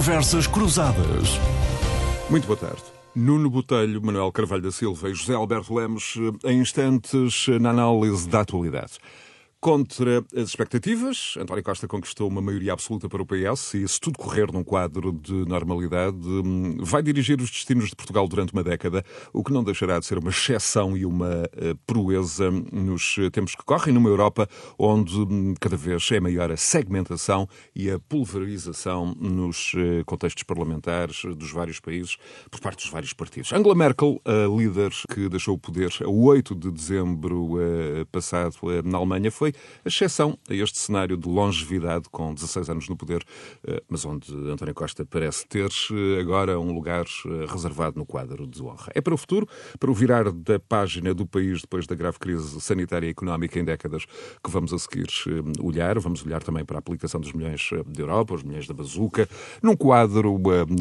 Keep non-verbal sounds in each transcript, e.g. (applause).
Conversas Cruzadas. Muito boa tarde. Nuno Botelho, Manuel Carvalho da Silva e José Alberto Lemos, em instantes na análise da atualidade. Contra as expectativas, António Costa conquistou uma maioria absoluta para o PS e, se tudo correr num quadro de normalidade, vai dirigir os destinos de Portugal durante uma década, o que não deixará de ser uma exceção e uma eh, proeza nos tempos que correm numa Europa onde hum, cada vez é maior a segmentação e a pulverização nos eh, contextos parlamentares dos vários países por parte dos vários partidos. Angela Merkel, a líder que deixou o poder a 8 de dezembro eh, passado na Alemanha, foi foi exceção a este cenário de longevidade com 16 anos no poder, eh, mas onde António Costa parece ter eh, agora um lugar eh, reservado no quadro de honra. É para o futuro, para o virar da página do país depois da grave crise sanitária e económica em décadas que vamos a seguir olhar. Vamos olhar também para a aplicação dos milhões da Europa, os milhões da bazuca, num quadro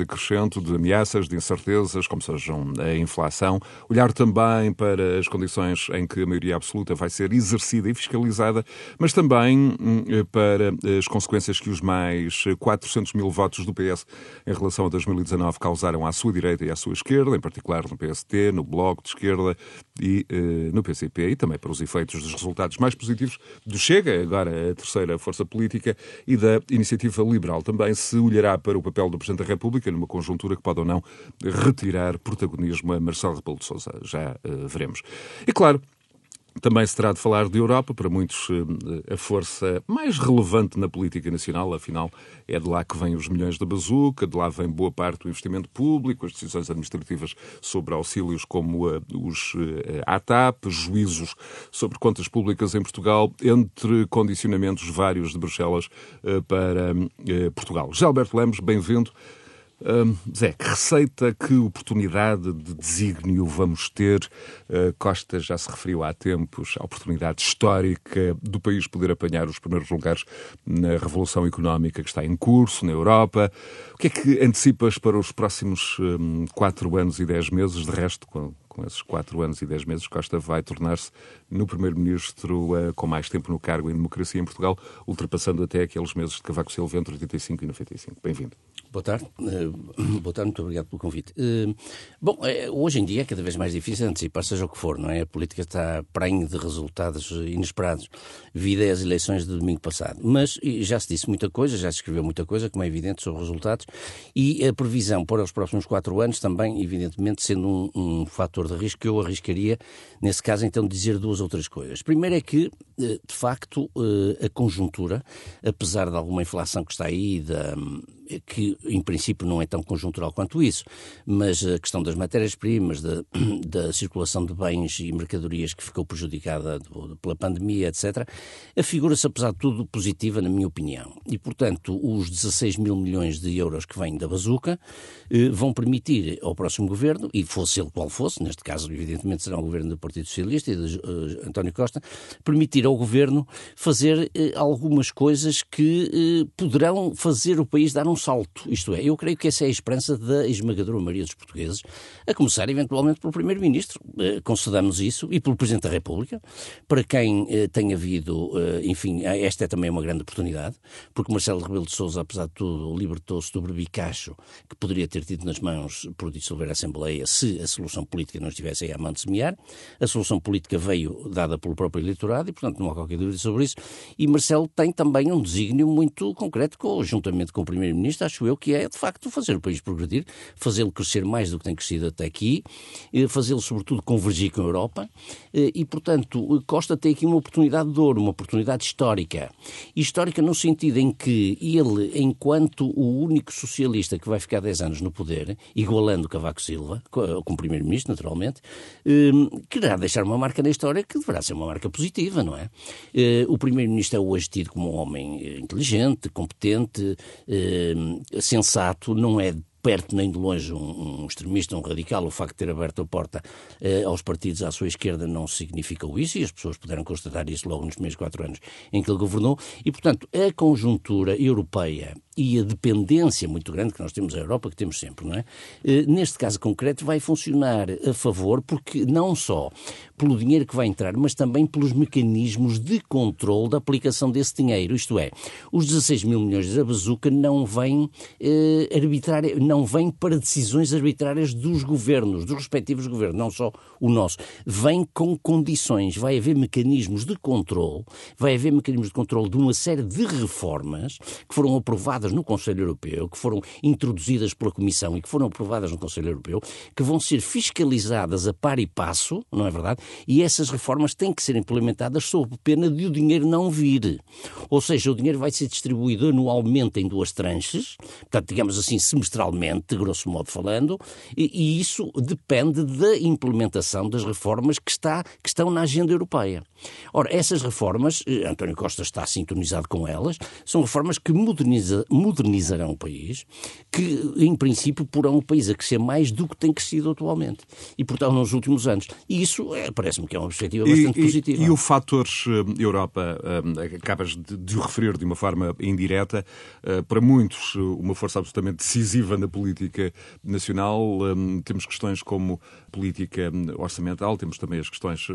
crescente de ameaças, de incertezas, como sejam a inflação. Olhar também para as condições em que a maioria absoluta vai ser exercida e fiscalizada mas também hum, para as consequências que os mais 400 mil votos do PS em relação a 2019 causaram à sua direita e à sua esquerda, em particular no PST, no Bloco de Esquerda e no PCP, e também para os efeitos dos resultados mais positivos do Chega, agora a terceira força política, e da Iniciativa Liberal. Também se olhará para o papel do Presidente da República numa conjuntura que pode ou não retirar protagonismo a Marcelo Rebelo de Sousa. Já veremos. E claro, também se terá de falar de Europa, para muitos eh, a força mais relevante na política nacional, afinal é de lá que vêm os milhões da bazuca, de lá vem boa parte do investimento público, as decisões administrativas sobre auxílios como uh, os uh, ATAP, juízos sobre contas públicas em Portugal, entre condicionamentos vários de Bruxelas para Portugal. José Alberto Lemos, bem-vindo. Zé, que receita, que oportunidade de desígnio vamos ter? Uh, Costa já se referiu há tempos à oportunidade histórica do país poder apanhar os primeiros lugares na revolução económica que está em curso na Europa. O que é que antecipas para os próximos um, quatro anos e dez meses? De resto, com, com esses quatro anos e dez meses, Costa vai tornar-se no primeiro-ministro uh, com mais tempo no cargo em democracia em Portugal, ultrapassando até aqueles meses de Cavaco Silva entre 85 e 95. Bem-vindo. Boa tarde. Uh, boa tarde, muito obrigado pelo convite. Uh, bom, uh, hoje em dia é cada vez mais difícil antecipar, seja o que for, não é? A política está prenhe de resultados inesperados, vida as eleições de domingo passado. Mas já se disse muita coisa, já se escreveu muita coisa, como é evidente, sobre os resultados, e a previsão para os próximos quatro anos também, evidentemente, sendo um, um fator de risco, eu arriscaria, nesse caso, então, dizer duas ou três coisas. Primeiro é que, de facto, a conjuntura, apesar de alguma inflação que está aí, da que em princípio não é tão conjuntural quanto isso, mas a questão das matérias-primas, da, (clears throat) da, circulação de bens e mercadorias que ficou prejudicada pela pandemia, etc., afigura-se, apesar de tudo, positiva, na minha opinião. E, portanto, os 16 mil milhões de euros que vêm da bazuca eh, vão permitir ao próximo governo, e fosse ele qual fosse, neste caso, evidentemente, será o governo do Partido Socialista e de uh, António Costa, permitir ao governo fazer eh, algumas coisas que eh, poderão fazer o país dar um salto. Isto é, eu creio que essa é a esperança da esmagadora maioria dos portugueses, a começar eventualmente pelo Primeiro-Ministro. Eh, concedamos isso e pelo Presidente da República, para quem eh, tem havido, eh, enfim, esta é também uma grande oportunidade, porque Marcelo Rebelo de Sousa, apesar de tudo, libertou-se do berbicacho que poderia ter tido nas mãos por dissolver a Assembleia se a solução política não estivesse aí à mão de semear. A solução política veio dada pelo próprio eleitorado e, portanto, não há qualquer dúvida sobre isso. E Marcelo tem também um desígnio muito concreto, juntamente com o Primeiro-Ministro, acho eu que é, de facto, fazer o país progredir, fazê-lo crescer mais do que tem crescido até aqui, eh, fazê-lo, sobretudo, convergir com a Europa eh, e, portanto, Costa tem aqui uma oportunidade de ouro, uma oportunidade histórica. Histórica no sentido em que ele, enquanto o único socialista que vai ficar 10 anos no poder, igualando Cavaco Silva, como Primeiro-Ministro, naturalmente, eh, quererá deixar uma marca na história que deverá ser uma marca positiva, não é? O Primeiro-Ministro é hoje tido como um homem inteligente, competente, sensato, não é perto nem de longe um, um, extremista, um radical. O facto de ter aberto a porta eh, aos partidos à sua esquerda não significou isso e as pessoas puderam constatar isso logo nos primeiros quatro anos em que ele governou. E, portanto, a conjuntura europeia e a dependência muito grande que nós temos da Europa, que temos sempre, não é? Eh, neste caso concreto, vai funcionar a favor, porque não só pelo dinheiro que vai entrar, mas também pelos mecanismos de controle da aplicação desse dinheiro. Isto é, os 16 mil milhões da bazuca não vêm, eh, arbitrária, não vêm para decisões arbitrárias dos governos, dos respectivos governos, não só o nosso. Vem com condições, vai haver mecanismos de controle, vai haver mecanismos de controle de uma série de reformas que foram aprovadas no Conselho Europeu, que foram introduzidas pela Comissão e que foram aprovadas no Conselho Europeu, que vão ser fiscalizadas a par e passo, não é verdade? E essas reformas têm que ser implementadas sob pena de o dinheiro não vir. Ou seja, o dinheiro vai ser distribuído anualmente em duas tranches, portanto, digamos assim, semestralmente, grosso modo falando, e, e isso depende da implementação das reformas que, está, que estão na agenda europeia. Ora, essas reformas, eh, António Costa está sintonizado com elas, são reformas que moderniza, modernizarão o país, que, em princípio, porão o país a crescer mais do que tem crescido atualmente. E, portanto, nos últimos anos. E isso é, parece-me que é uma perspectiva bastante e, positiva. E, o fator uh, Europa, uh, acabas de, de, o referir de uma forma indireta, para muitos uma força absolutamente decisiva na política nacional. Temos questões como política orçamental, temos também as questões,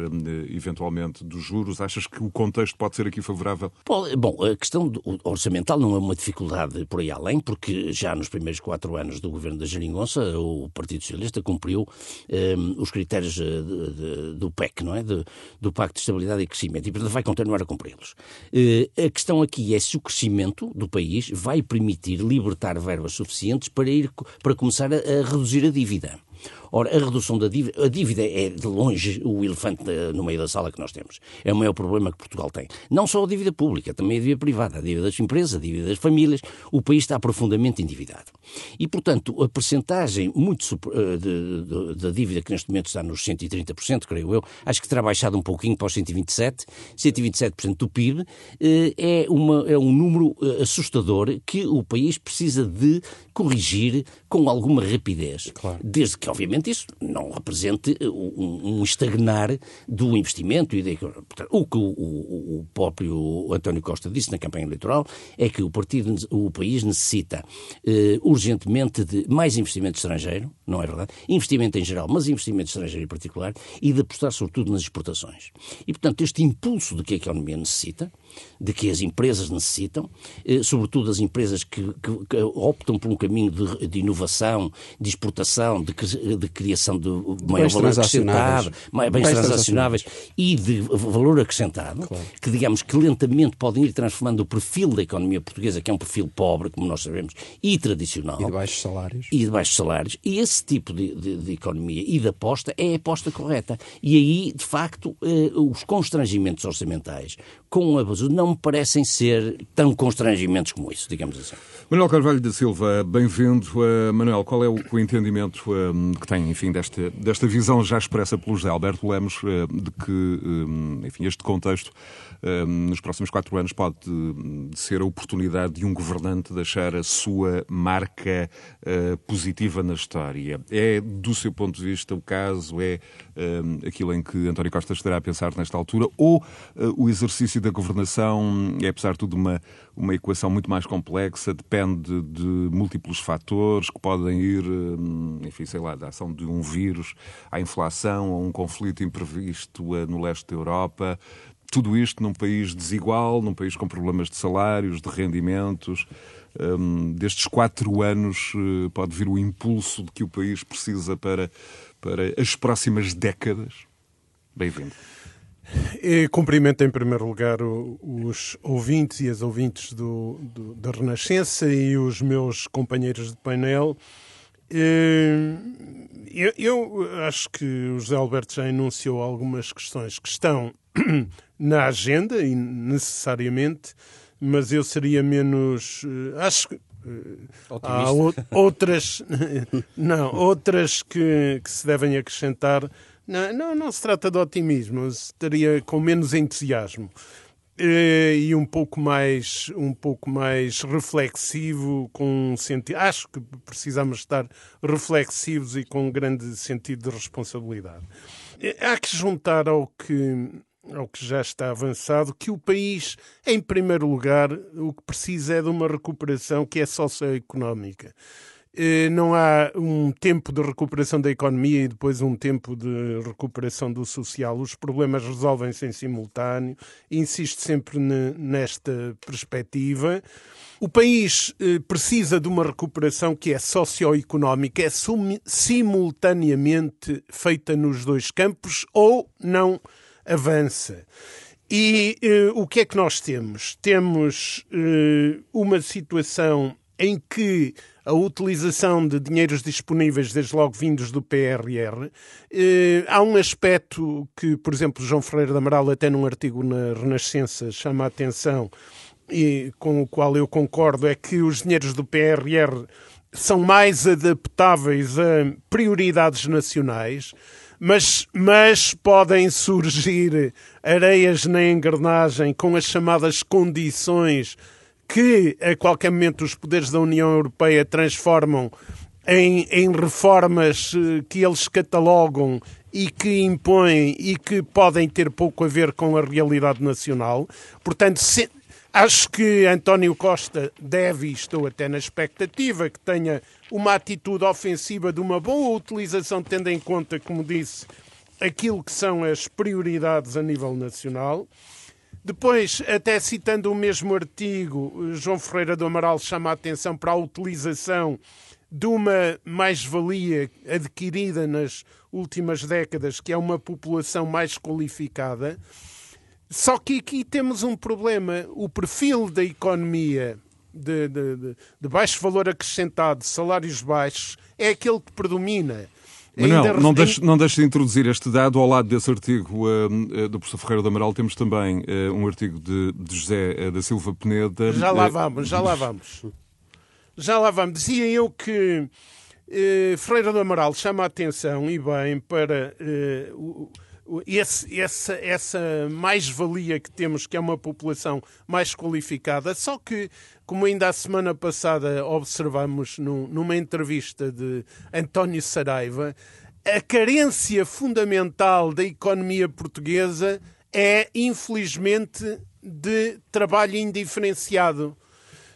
eventualmente, dos juros. Achas que o contexto pode ser aqui favorável? Bom, a questão orçamental não é uma dificuldade por aí além, porque já nos primeiros quatro anos do governo da Jeringonça, o Partido Socialista cumpriu um, os critérios de, de, do PEC, não é? De, do Pacto de Estabilidade e Crescimento, e portanto vai continuar a cumpri-los. Uh, a questão aqui é se o crescimento do país vai permitir libertar verbas suficientes para, ir, para começar a, a reduzir a dívida. Ora, a redução da dívida, a dívida é de longe o elefante no meio da sala que nós temos. É o maior problema que Portugal tem. Não só a dívida pública, também a dívida privada, a dívida das empresas, a dívida das famílias. O país está profundamente endividado. E, portanto, a percentagem muito eh, da dívida que neste momento está nos 130%, creio eu, acho que terá baixado um pouquinho para os 127%, 127% do PIB, eh, é, uma, é um número eh, assustador que o país precisa de corrigir com alguma rapidez. Claro. Desde que, obviamente, isso não represente um, um estagnar do investimento. E de, o que o, o, o, próprio António Costa disse na campanha eleitoral é que o, partido, o país necessita eh, urgentemente de mais investimento estrangeiro, não é verdade? Investimento em geral, mas investimento estrangeiro em particular, e de apostar sobretudo nas exportações. E, portanto, este impulso de que a economia necessita, de que as empresas necessitam, eh, sobretudo as empresas que, que, que, optam por um caminho de, de inovação, de exportação, de, de criação de maior valor acrescentado, bens, bens transacionáveis e de valor acrescentado, claro. que digamos que lentamente podem ir transformando o perfil da economia portuguesa, que é um perfil pobre, como nós sabemos, e tradicional. E de baixos salários. E de baixos salários. E esse tipo de, de, de economia e de aposta é a aposta correta. E aí, de facto, eh, os constrangimentos orçamentais com o abuso não me parecem ser tão constrangimentos como isso, digamos assim. Manuel Carvalho da Silva, bem-vindo. Uh, Manuel, qual é o, o entendimento uh, que tem, enfim, desta, desta visão já expressa pelo José Alberto Lemos, uh, de que, enfim, este contexto nos próximos quatro anos pode ser a oportunidade de um governante deixar a sua marca positiva na história. É, do seu ponto de vista, o caso? É aquilo em que António Costa estará a pensar nesta altura? Ou o exercício da governação é, apesar de tudo, uma, uma equação muito mais complexa, depende de múltiplos fatores que podem ir, hum, enfim, sei lá, da ação de um vírus à inflação, a um conflito imprevisto eh, no leste da Europa. Tudo isto num país desigual, num país com problemas de salários, de rendimentos. Um, destes quatro anos uh, pode vir o impulso de que o país precisa para, para as próximas décadas? Bem-vindo. E cumprimento em primeiro lugar os ouvintes e as ouvintes do, do, da Renascença e os meus companheiros de painel. Eu, eu, acho que o José Alberto já enunciou algumas questões que estão na agenda e necessariamente, mas eu seria menos. Eh, acho que eh, há outras, (laughs) não, outras que, que se devem acrescentar não, não, não se trata de otimismo, estaria com menos entusiasmo eh, e um pouco mais um pouco mais reflexivo com sentido acho que precisamos estar reflexivos e com um grande sentido de responsabilidade há que juntar ao que ao que já está avançado que o país em primeiro lugar o que precisa é de uma recuperação que é socioeconómica eh, não há um tempo de recuperação da economia e depois um tempo de recuperação do social. Os problemas resolvem-se em simultâneo. Insisto sempre nesta perspectiva. O país eh, precisa de uma recuperação que é socioeconómica, é simultaneamente feita nos dois campos ou não avança. E eh, o que é que nós temos? Temos uma situação em que a utilização de dinheiros disponíveis, desde logo vindos do PRR, eh, há um aspecto que, por exemplo, João Ferreira da Amaral, até num artigo na Renascença, chama a atenção e com o qual eu concordo, é que os dinheiros do PRR são mais adaptáveis a prioridades nacionais, mas, mas podem surgir areias na engrenagem com as chamadas condições que a qualquer momento os poderes da União Europeia transformam em, em reformas eh, que eles catalogam e que impõem e que podem ter pouco a ver com a realidade nacional. Portanto, se, acho que António Costa deve, e estou até na expectativa, que tenha uma atitude ofensiva de uma boa utilização, tendo em conta, como disse, aquilo que são as prioridades a nível nacional. Depois, até citando o mesmo artigo, João Ferreira do Amaral chama a atenção para a utilização de uma mais-valia adquirida nas últimas décadas, que é uma população mais qualificada. Só que aqui temos um problema. O perfil da economia de, de, de, baixo valor acrescentado, salários baixos, é aquele que predomina. Manuel, não, deixe, não deixe de introduzir este dado. Ao lado desse artigo uh, do professor Ferreira do Amaral, temos também uh, um artigo de, de José uh, da Silva Peneda. Já lá vamos, já lá vamos. Já lá vamos. Dizia eu que Ferreira do Amaral chama a atenção, e bem, para esse, essa, essa mais-valia que temos, que é uma população mais qualificada, só que, como ainda a semana passada observamos no, numa entrevista de António Saraiva, a carência fundamental da economia portuguesa é, infelizmente, de trabalho indiferenciado.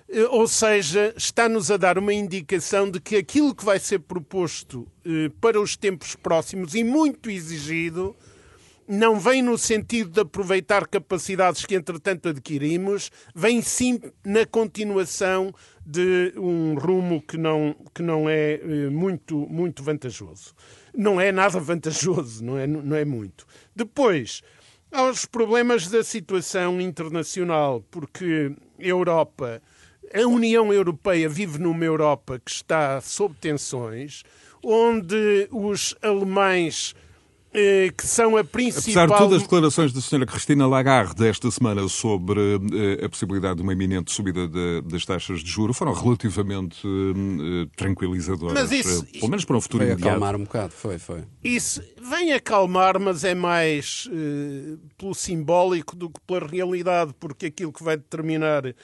Eh, ou seja, está-nos a dar uma indicação de que aquilo que vai ser proposto eh, para os tempos próximos e muito exigido não vem no sentido de aproveitar capacidades que entretanto adquirimos, vem sim na continuação de um rumo que não, que não é eh, muito, muito vantajoso. Não é nada (laughs) vantajoso, não é, não é muito. Depois, aos problemas da situação internacional, porque a Europa, a União Europeia vive numa Europa que está sob tensões, onde os alemães que são a principal... Apesar de todas as declarações da senhora Cristina Lagarde desta semana sobre eh, a possibilidade de uma iminente subida de, das taxas de juros, foram relativamente uh, tranquilizadoras. Mas isso... Pelo menos para um futuro foi imediato. acalmar um bocado, foi, foi. Isso vem acalmar, mas é mais uh, pelo simbólico do que pela realidade, porque aquilo que vai determinar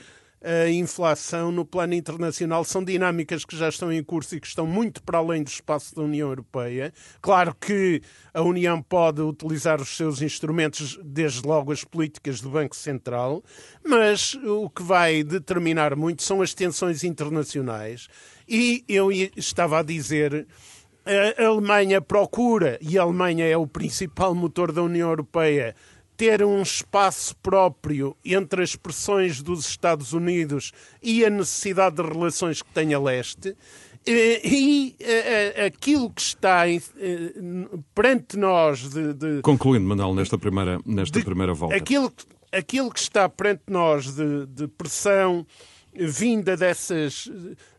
a inflação no plano internacional são dinâmicas que já estão em curso e que estão muito para além do espaço da União Europeia. Claro que a União pode utilizar os seus instrumentos, desde logo as políticas do Banco Central, mas o que vai determinar muito são as tensões internacionais. E eu estava a dizer a Alemanha procura, e a Alemanha é o principal motor da União Europeia, ter um espaço próprio entre as pressões dos Estados Unidos e a necessidade de relações que tem a leste. E, aquilo que está perante nós de, de concluindo Manuel nesta primeira nesta de, primeira volta aquilo aquilo que está perante nós de, de pressão vinda dessas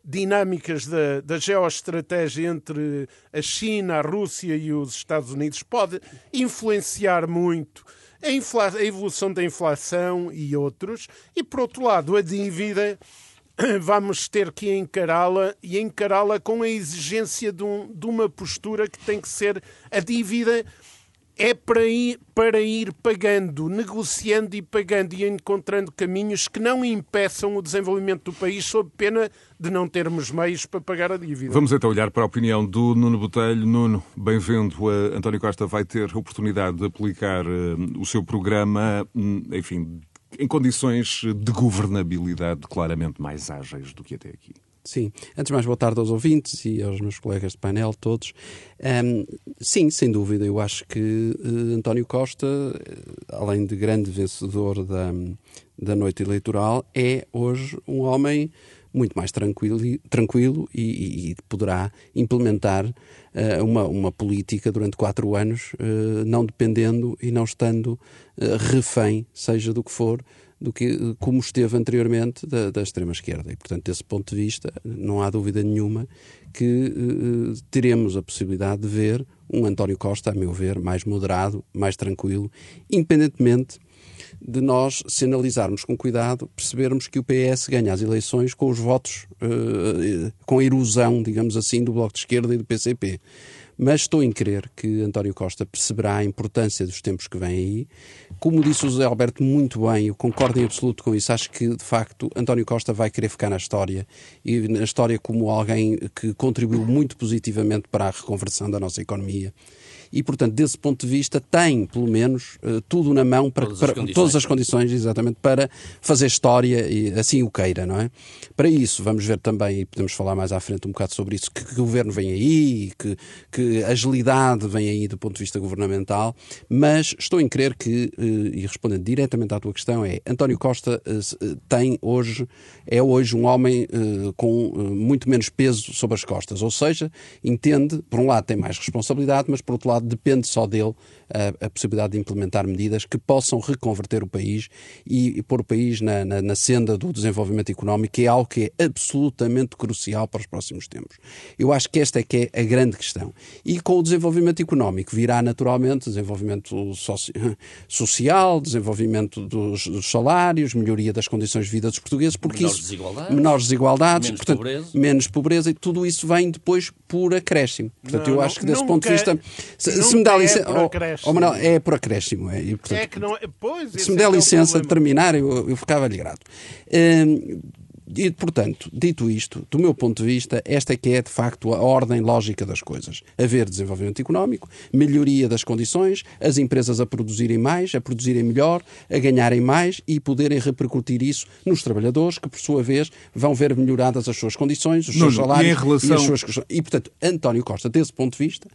dinâmicas da, da geoestratégia entre a China, a Rússia e os Estados Unidos pode influenciar muito a, a evolução da inflação e outros, e por outro lado, a dívida (clears throat) vamos ter que encará-la e encará-la com a exigência de, um, de, uma postura que tem que ser a dívida é para ir, para ir pagando, negociando e pagando e encontrando caminhos que não impeçam o desenvolvimento do país sob pena de não termos meios para pagar a dívida. Vamos então olhar para a opinião do Nuno Botelho. Nuno, bem-vindo. António Costa vai ter a oportunidade de aplicar uh, o seu programa, hum, enfim, em condições de governabilidade claramente mais ágeis do que até aqui. Sim. Antes de mais, boa tarde aos ouvintes e aos meus colegas de painel, todos. Um, sim, sem dúvida, eu acho que uh, António Costa, além de grande vencedor da, da noite eleitoral, é hoje um homem muito mais tranquilo, tranquilo e, e poderá implementar uh, uma, uma política durante quatro anos, uh, não dependendo e não estando refém, seja do que for, do que como esteve anteriormente da, da extrema-esquerda. E, portanto, desse ponto de vista, não há dúvida nenhuma que teremos a possibilidade de ver um António Costa, a meu ver, mais moderado, mais tranquilo, independentemente de nós, se analisarmos com cuidado, percebermos que o PS ganha as eleições com os votos, uh, com a erosão, digamos assim, do Bloco de Esquerda e do PCP. Mas estou em crer que António Costa perceberá a importância dos tempos que vêm aí. Como disse o José Alberto muito bem, eu concordo em absoluto com isso. Acho que, de facto, António Costa vai querer ficar na história e na história como alguém que contribuiu muito positivamente para a reconversão da nossa economia e, portanto, desse ponto de vista, tem, pelo menos, uh, tudo na mão para, todas, para, as todas as condições, exatamente, para fazer história e assim o queira, não é? Para isso, vamos ver também, e podemos falar mais à frente um bocado sobre isso, que, que governo vem aí, que, que agilidade vem aí do ponto de vista governamental, mas estou em crer que, uh, e respondendo diretamente à tua questão, é António Costa uh, tem hoje, é hoje um homem com muito menos peso sobre as costas, ou seja, entende, por um lado tem mais responsabilidade, mas por outro lado, depende só dele a, a, possibilidade de implementar medidas que possam reconverter o país e, e pôr o país na, na, na, senda do desenvolvimento económico, que é algo que é absolutamente crucial para os próximos tempos. Eu acho que esta é que é a grande questão. E com o desenvolvimento económico virá naturalmente desenvolvimento soci (laughs) social, desenvolvimento dos, dos, salários, melhoria das condições de vida dos portugueses, porque menores isso, desigualdades, menores desigualdades, menos, portanto, pobreza. menos pobreza, e tudo isso vem depois por acréscimo. Portanto, não, eu acho que desse ponto de vista, se, se me dá licença, é Oh, Manuel, é por acréscimo. É, e, portanto, é que não é, pois, se me der é, é licença de terminar, eu, eu ficava-lhe grato. Hum, e, portanto, dito isto, do meu ponto de vista, esta é que é, de facto, a ordem lógica das coisas. Haver desenvolvimento económico, melhoria das condições, as empresas a produzirem mais, a produzirem melhor, a ganharem mais e poderem repercutir isso nos trabalhadores, que, por sua vez, vão ver melhoradas as suas condições, os seus salários e, relação... e as suas... E, portanto, António Costa, desse ponto de vista,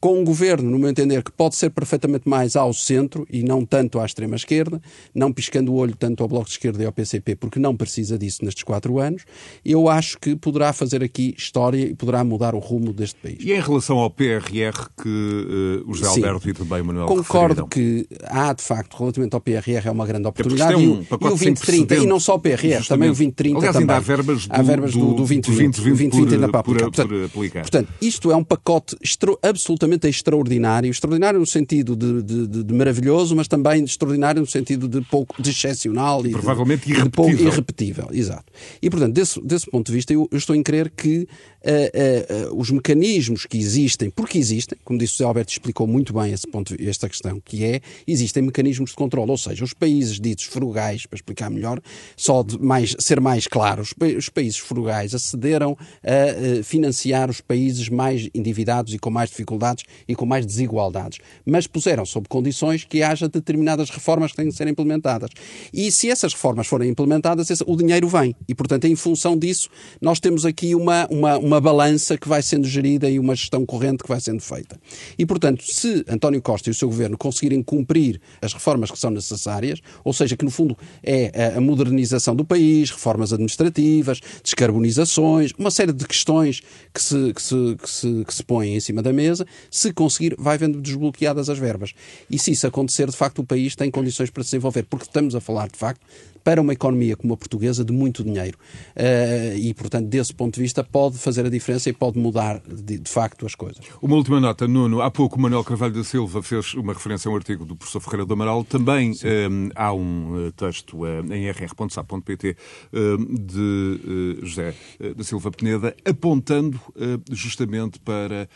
com um governo, no meu entender, que pode ser perfeitamente mais ao centro e não tanto à extrema-esquerda, não piscando o olho tanto ao Bloco de Esquerda e ao PCP, porque não precisa disso nestes quatro anos, eu acho que poderá fazer aqui história e poderá mudar o rumo deste país. E em relação ao PRR que uh, o José Sim, Alberto e também o Manuel Concordo que há, de facto, relativamente ao PRR, é uma grande oportunidade. É um e, o, e o 2030, e não só o PRR, justamente. também o 2030 Aliás, também. há verbas do, há verbas do, do, do 2020, 2020, 2020 ainda para aplicar. Por, portanto, portanto, isto é um pacote absolutamente extraordinário, extraordinário no sentido de, de, de, maravilhoso, mas também extraordinário no sentido de pouco de excepcional e provavelmente de, irrepetível. Pouco, irrepetível, exato. E portanto, desse, desse ponto de vista, eu, eu estou em crer que uh, uh, os mecanismos que existem, porque existem, como disse o José Alberto explicou muito bem esse ponto, esta questão, que é, existem mecanismos de controle, ou seja, os países ditos frugais, para explicar melhor, só de mais, ser mais claro, os, os países frugais acederam a financiar os países mais endividados e com mais dificuldades e com mais desigualdades, mas puseram sob condições que haja determinadas reformas que têm de ser implementadas. E se essas reformas forem implementadas, o dinheiro vem. E, portanto, em função disso, nós temos aqui uma, uma, uma balança que vai sendo gerida e uma gestão corrente que vai sendo feita. E, portanto, se António Costa e o seu governo conseguirem cumprir as reformas que são necessárias, ou seja, que no fundo é a modernização do país, reformas administrativas, descarbonizações, uma série de questões que se, que se, que se, que se põem em cima da mesa, se conseguir, vai vendo desbloqueadas as verbas. E se isso acontecer, de facto, o país tem condições para se desenvolver, porque estamos a falar, de facto, para uma economia como a portuguesa de muito dinheiro. Uh, e, portanto, desse ponto de vista, pode fazer a diferença e pode mudar, de, de, facto, as coisas. Uma última nota, Nuno. Há pouco o Manuel Carvalho da Silva fez uma referência a um artigo do professor Ferreira do Amaral. Também um, eh, há um texto uh, em rr.sap.pt uh, de José da Silva Peneda apontando justamente para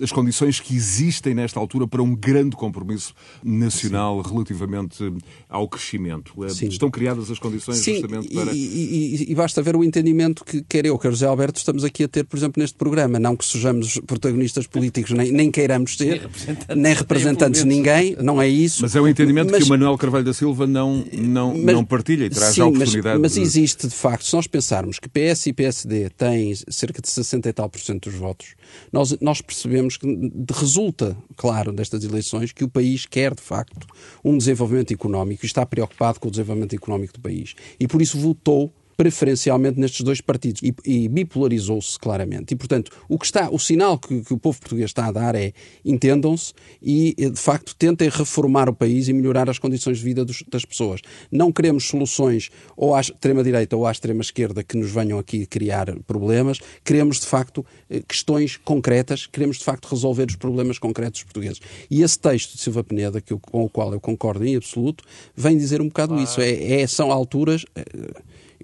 as condições que existem nesta altura para um grande compromisso nacional Sim. relativamente ao crescimento. Eh. Estão criadas as condições Sim, justamente para. E, e, e, basta ver o entendimento que quer eu, quer José Alberto, estamos aqui a ter, por exemplo, neste programa. Não que sejamos protagonistas políticos, nem, nem queiramos ser, nem representantes, nem representantes de ninguém, não é isso. Mas é o entendimento mas, que o Manuel Carvalho da Silva não, não, mas, não partilha e traz sim, a oportunidade. Mas, mas existe, de facto, se nós pensarmos que PS e PSD têm cerca de 60 e tal por cento dos votos, nós, nós percebemos que resulta, claro, destas eleições, que o país quer, de facto, um desenvolvimento económico e está preocupado com o desenvolvimento económico do país. E por isso votou preferencialmente nestes dois partidos e, e bipolarizou-se claramente. E, portanto, o que está, o sinal que, que o povo português está a dar é entendam-se e, de facto, tentem reformar o país e melhorar as condições de vida dos, das pessoas. Não queremos soluções ou à extrema-direita ou à extrema-esquerda que nos venham aqui criar problemas. Queremos, de facto, eh, questões concretas, queremos, de facto, resolver os problemas concretos dos portugueses. E esse texto de Silva Peneda, que eu, com o qual eu concordo em absoluto, vem dizer um bocado isso. É, é, são alturas. É,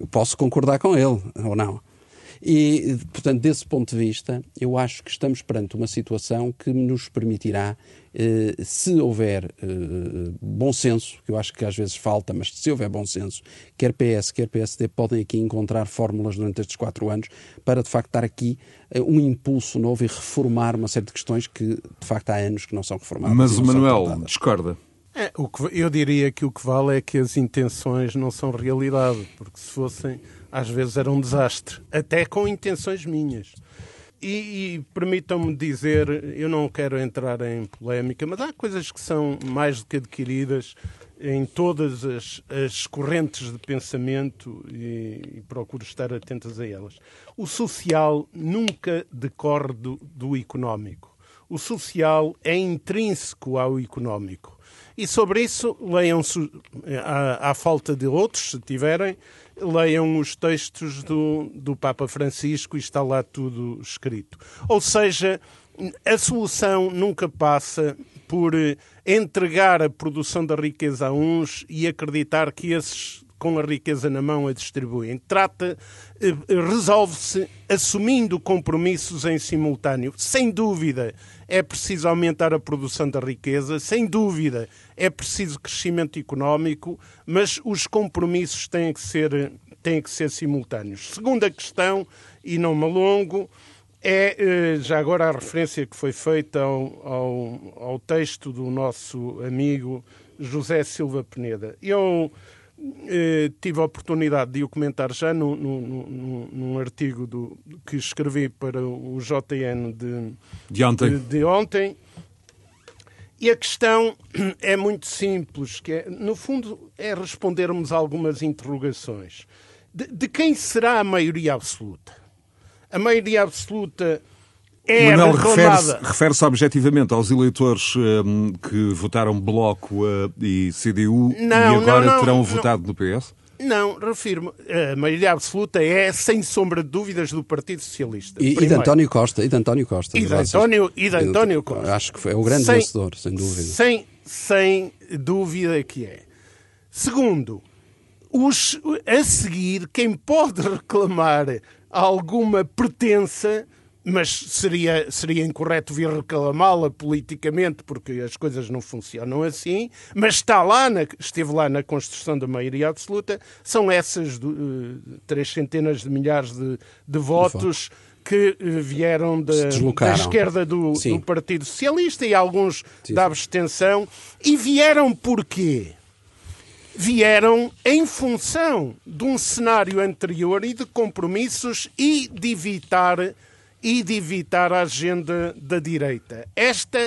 eu posso concordar com ele ou não. E, portanto, desse ponto de vista, eu acho que estamos perante uma situação que nos permitirá, eh, se houver eh, bom senso, que eu acho que às vezes falta, mas se houver bom senso, quer PS, quer PSD podem aqui encontrar fórmulas durante estes quatro anos para, de facto, dar aqui eh, um impulso novo e reformar uma série de questões que, de facto, há anos que não são reformadas. Mas o Manuel discorda. É, o que, eu diria que o que vale é que as intenções não são realidade, porque se fossem, às vezes era um desastre, até com intenções minhas. E, e permitam-me dizer, eu não quero entrar em polémica, mas há coisas que são mais do que adquiridas em todas as, as correntes de pensamento e, e, procuro estar atentas a elas. O social nunca decorre do, do económico. O social é intrínseco ao económico. E sobre isso, leiam, à, à falta de outros, se tiverem, leiam os textos do, do Papa Francisco e está lá tudo escrito. Ou seja, a solução nunca passa por entregar a produção da riqueza a uns e acreditar que esses com a riqueza na mão a distribuem. Trata, eh, resolve-se assumindo compromissos em simultâneo. Sem dúvida, é preciso aumentar a produção da riqueza, sem dúvida, é preciso crescimento económico, mas os compromissos têm que ser, têm que ser simultâneos. Segunda questão, e não me alongo, é eh, já agora a referência que foi feita ao, ao, ao texto do nosso amigo José Silva Peneda. Eu eh, tive a oportunidade de o comentar já no, no, num artigo do, que escrevi para o JN de, de, ontem. De, de ontem. E a questão (clears throat) é muito simples, que é, no fundo é respondermos algumas interrogações. De, de quem será a maioria absoluta? A maioria absoluta é Manuel refere-se refere objetivamente aos eleitores um, que votaram Bloco uh, e CDU não, e agora não, não, terão votado no PS? Não, refiro-me. A maioria absoluta é, sem sombra de dúvidas, do Partido Socialista. E, e de António Costa. E de António Costa. E de António, e de António Costa. Acho que foi, é o grande sem, vencedor, sem dúvida. Sem, sem dúvida que é. Segundo, os, a seguir, quem pode reclamar alguma pertença mas seria, seria incorreto vir reclamá-la politicamente, porque as coisas não funcionam assim, mas está lá, na, esteve lá na construção da maioria absoluta, são essas uh, três centenas de milhares de, de votos que uh, vieram da, da esquerda do, do, Partido Socialista e alguns Sim. da abstenção. E vieram porquê? Vieram em função de um cenário anterior e de compromissos e de evitar e de evitar a agenda da direita. Esta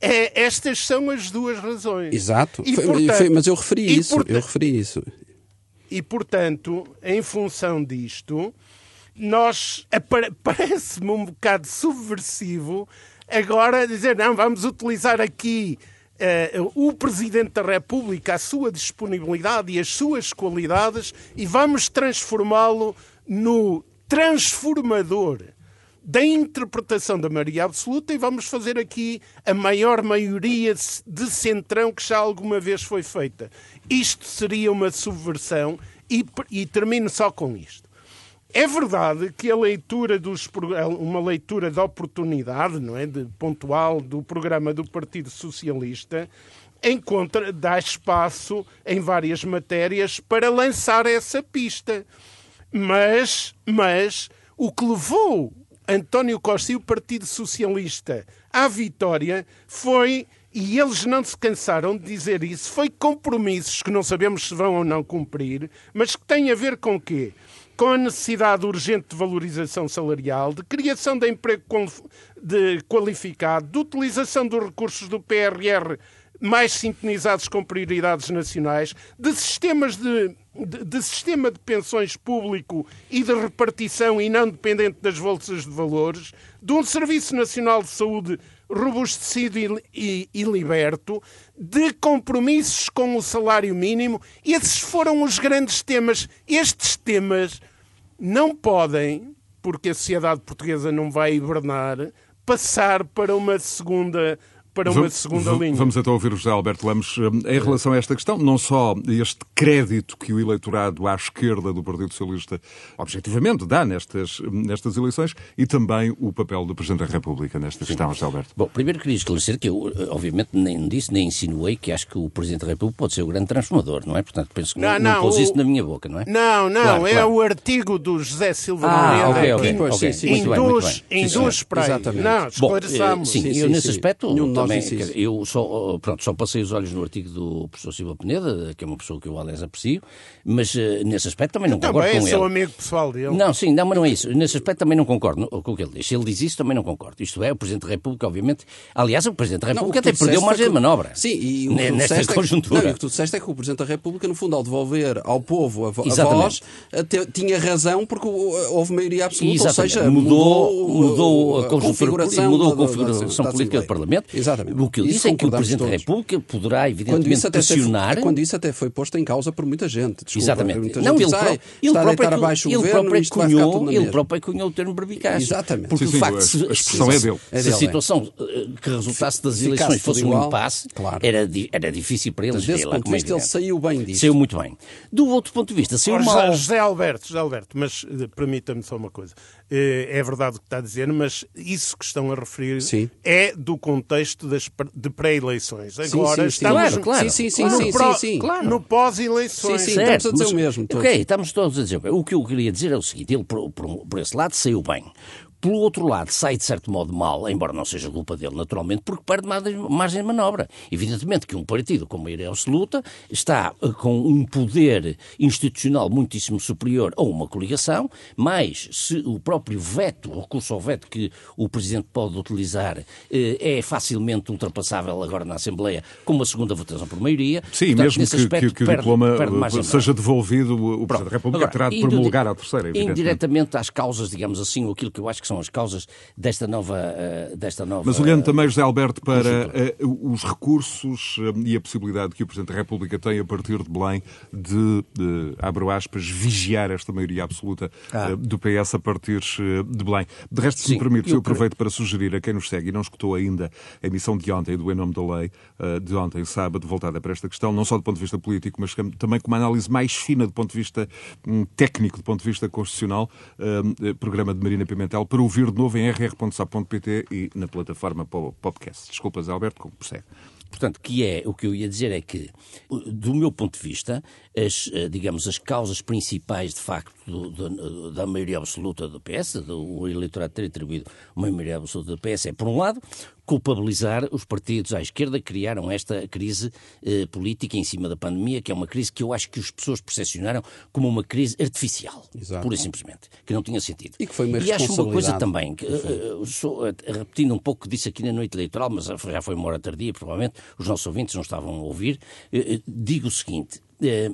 é, estas são as duas razões. Exato, e, portanto, foi, mas eu referi isso, eu referi isso. E, portanto, em função disto, nós (laughs) parece-me um bocado subversivo agora dizer, não, vamos utilizar aqui uh, o Presidente da República, a sua disponibilidade e as suas qualidades e vamos transformá-lo no transformador da interpretação da maioria absoluta e vamos fazer aqui a maior maioria de centrão que já alguma vez foi feita. Isto seria uma subversão e, e termino só com isto. É verdade que a leitura dos uma leitura de oportunidade, não é, de pontual do programa do Partido Socialista encontra dá espaço em várias matérias para lançar essa pista. Mas, mas o que levou António Costa e o Partido Socialista à vitória foi e eles não se cansaram de dizer isso, foi compromissos que não sabemos se vão ou não cumprir, mas que têm a ver com quê? Com a necessidade urgente de valorização salarial, de criação de emprego de qualificado, de utilização dos recursos do PRR mais sintonizados com prioridades nacionais, de sistemas de, de, sistema de pensões público e de repartição e não dependente das bolsas de valores, de um Serviço Nacional de Saúde robustecido e, e, e liberto, de compromissos com o salário mínimo. Esses foram os grandes temas. Estes temas não podem, porque a sociedade portuguesa não vai hibernar, passar para uma segunda para uma segunda linha. Vamos então ouvir o José Alberto Lemos eh, em relação a esta questão, não só este crédito que o eleitorado à esquerda do Partido Socialista objetivamente dá nestas, nestas eleições e também o papel do Presidente da República nesta questão, José Alberto. Bom, primeiro queria esclarecer que eu, eh, obviamente, nem disse, nem insinuei que acho que o Presidente da República pode ser o grande transformador, não é? Portanto, penso que não, não, não pôs o... isso na minha boca, não é? Não, não, claro, é claro. o artigo do José Silva ah. Sim, sim, induz, induz para aí. Exatamente. Não, esclareçamos. Bom, sim, sim, eu nesse aspecto também, eu só, pronto, só passei os olhos no artigo do professor Silva Peneda, que é uma pessoa que eu, aliás, aprecio, mas uh, nesse aspecto também não eu concordo também com ele. Também sou amigo pessoal dele. Não, sim, não, mas não é isso. Nesse aspecto também não concordo com o que ele diz. Se ele diz isso, também não concordo. Isto é, o Presidente da República, obviamente... Aliás, o Presidente da República não, até perdeu margem de manobra. Sim, e o que nesta conjuntura. É que, não, o que tu disseste é que o Presidente da República, no fundo, ao devolver ao povo a, a voz, tinha razão porque houve maioria absoluta, Exatamente. ou seja, mudou, mudou a, configuração, mudou a configuração política do Parlamento. Exatamente. O que ele disse é que o Presidente da República poderá, evidentemente, quando pressionar. Foi, quando isso até foi posto em causa por muita gente. Desculpa, Exatamente. Muita não, gente ele, sai, ele próprio, abaixo ele governo, próprio cunhou, ele próprio cunhou o termo barbicaz. Exatamente. Porque sim, sim, o facto a, se, a expressão se, é dele. Se, se a é. situação eh, que resultasse das eleições fosse um impasse, claro. era, era difícil para eles. Desse ponto de vista, ele saiu bem disso. Saiu muito bem. Do outro ponto de vista, saiu mal. José Alberto, José Alberto, mas eh, permita-me só uma coisa. Eh, é verdade o que está a dizer, mas isso que estão a referir sim. é do contexto das, de pré-eleições. Agora sim, sim, estamos claro, claro. Sim, sim, sim, sim, sim, claro. no pós-eleições. Sim, sim, certo, estamos a dizer o mesmo. Todos. Ok, estamos todos a dizer. O que eu queria dizer é o seguinte: ele, por, por, por esse lado, saiu bem. Pelo outro lado, sai de certo modo mal, embora não seja culpa dele, naturalmente, porque perde margem de manobra. Evidentemente que um partido com maioria absoluta está eh, com um poder institucional muitíssimo superior a uma coligação, mas se o próprio veto, o recurso ao veto que o Presidente pode utilizar eh, é facilmente ultrapassável agora na Assembleia com uma segunda votação por maioria. Sim, portanto, mesmo que, aspecto, que, que, o perde, diploma perde seja devolvido, o Presidente da República agora, terá de promulgar à terceira, Indiretamente às causas, digamos assim, aquilo que eu acho que são as causas desta nova. Uh, desta nova Mas olhando também, José Alberto, para uh, os recursos uh, e a possibilidade que o Presidente da República tem a partir de Belém de, de abro aspas, vigiar esta maioria absoluta ah. do PS a partir de Belém. De resto, se Sim, me permite, eu, eu aproveito para sugerir a quem nos segue e não escutou ainda a emissão de ontem do Em Nome da Lei, de ontem, sábado, voltada para esta questão, não só do ponto de vista político, mas também com uma análise mais fina do ponto de vista um, técnico, do ponto de vista constitucional, programa de Marina Pimentel, para ouvir de novo em rr.sap.pt e na plataforma podcast. Desculpas, Alberto, como prossegue. Portanto, que é, o que eu ia dizer é que, do meu ponto de vista, as, eh, digamos, as causas principais, de facto, do, do, da maioria absoluta do PS, do eleitorado ter atribuído uma maioria absoluta do PS, é, por um lado, culpabilizar os partidos à esquerda que criaram esta crise eh, política em cima da pandemia, que é uma crise que eu acho que as pessoas percepcionaram como uma crise artificial, Exato. pura e simplesmente, que não tinha sentido. E que foi uma E acho uma coisa também, que, uh, sou, uh, repetindo um pouco o que disse aqui na noite eleitoral, mas já foi uma hora tardia, provavelmente, os nossos ouvintes não estavam a ouvir, uh, digo o seguinte,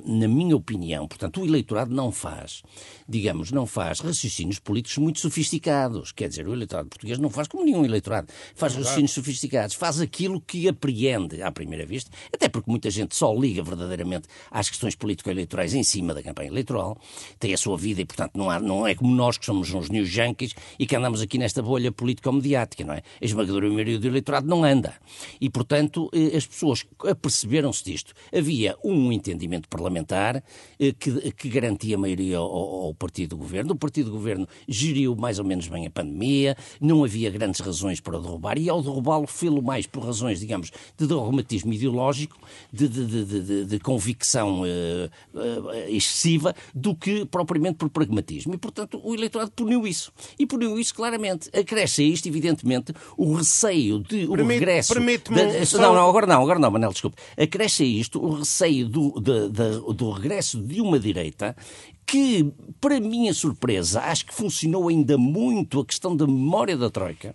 na minha opinião, portanto, o eleitorado não faz, digamos, não faz raciocínios políticos muito sofisticados. Quer dizer, o eleitorado português não faz como nenhum eleitorado. Faz raciocínios sofisticados, faz aquilo que apreende à primeira vista, até porque muita gente só liga verdadeiramente às questões político-eleitorais em cima da campanha eleitoral, tem a sua vida e, portanto, não, há, não é como nós que somos uns new junkies e que andamos aqui nesta bolha político-mediática, não é? A esmagadora maioria do eleitorado não anda. E, portanto, eh, as pessoas aperceberam-se disto. Havia um entendimento procedimento parlamentar eh, que, que garantia a maioria ao, ao, partido do governo. O partido do governo geriu mais ou menos bem a pandemia, não havia grandes razões para o derrubar e ao derrubá-lo fê-lo mais por razões, digamos, de dogmatismo ideológico, de, de, de, de convicção uh, uh, excessiva, do que propriamente por pragmatismo. E, portanto, o eleitorado puniu isso. E puniu isso claramente. Acresce a isto, evidentemente, o receio de o Permite, regresso. Da, não, não, agora não, agora não, Manel, desculpe. Acresce a isto o receio do, de, do regresso de uma direita que, para minha surpresa, acho que funcionou ainda muito a questão da memória da Troika.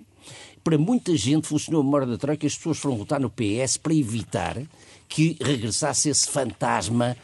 Para muita gente funcionou a memória da Troika, as pessoas foram votar no PS para evitar que regressasse esse fantasma,